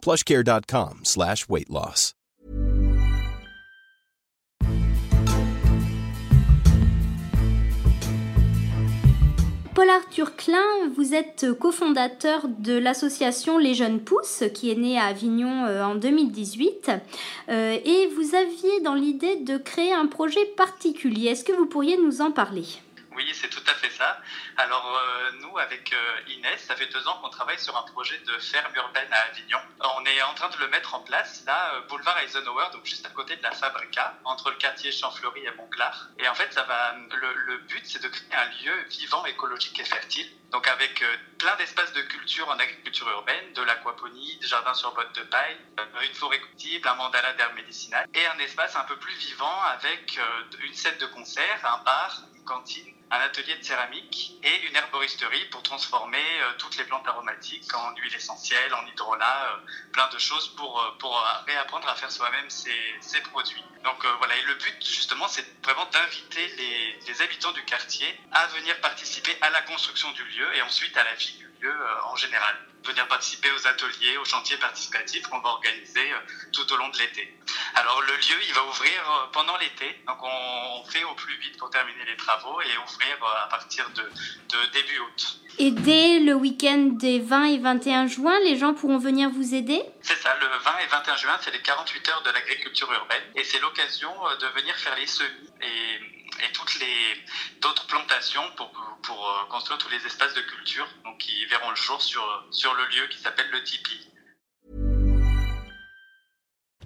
plushcare.com slash weight. Paul Arthur Klein, vous êtes cofondateur de l'association Les Jeunes Pousses, qui est née à Avignon euh, en 2018, euh, et vous aviez dans l'idée de créer un projet particulier. Est-ce que vous pourriez nous en parler? Oui, c'est tout à fait ça. Alors euh, nous, avec euh, Inès, ça fait deux ans qu'on travaille sur un projet de ferme urbaine à Avignon. On est en train de le mettre en place là, euh, boulevard Eisenhower, donc juste à côté de la Fabrica, entre le quartier Champfleury et Montclar. Et en fait, ça va. Le, but, c'est de créer un lieu vivant, écologique et fertile. Donc avec plein d'espaces de culture en agriculture urbaine, de l'aquaponie, des jardins sur bottes de paille, une forêt cultive, un mandala d'herbes médicinales, et un espace un peu plus vivant avec une scène de concert, un bar, cantine un atelier de céramique et une herboristerie pour transformer euh, toutes les plantes aromatiques en huile essentielle, en hydrolat, euh, plein de choses pour, euh, pour réapprendre à faire soi-même ces, produits. Donc voilà, et le but justement, c'est vraiment d'inviter les, les, habitants du quartier à venir participer à la construction du lieu et ensuite à la vie du lieu en général venir participer aux ateliers, aux chantiers participatifs qu'on va organiser tout au long de l'été. Alors le lieu, il va ouvrir pendant l'été, donc on fait au plus vite pour terminer les travaux et ouvrir euh, à partir de, début août. Et dès le week-end des 20 et 21 juin, les gens pourront venir vous aider? C'est ça, le 20 et 21 juin, c'est les 48 heures de l'agriculture urbaine et c'est l'occasion euh, de venir faire les semis et, et toutes les d'autres plantations pour, pour euh, construire tous les espaces de culture donc, qui verront le jour sur, sur le lieu qui s'appelle le Tipeee.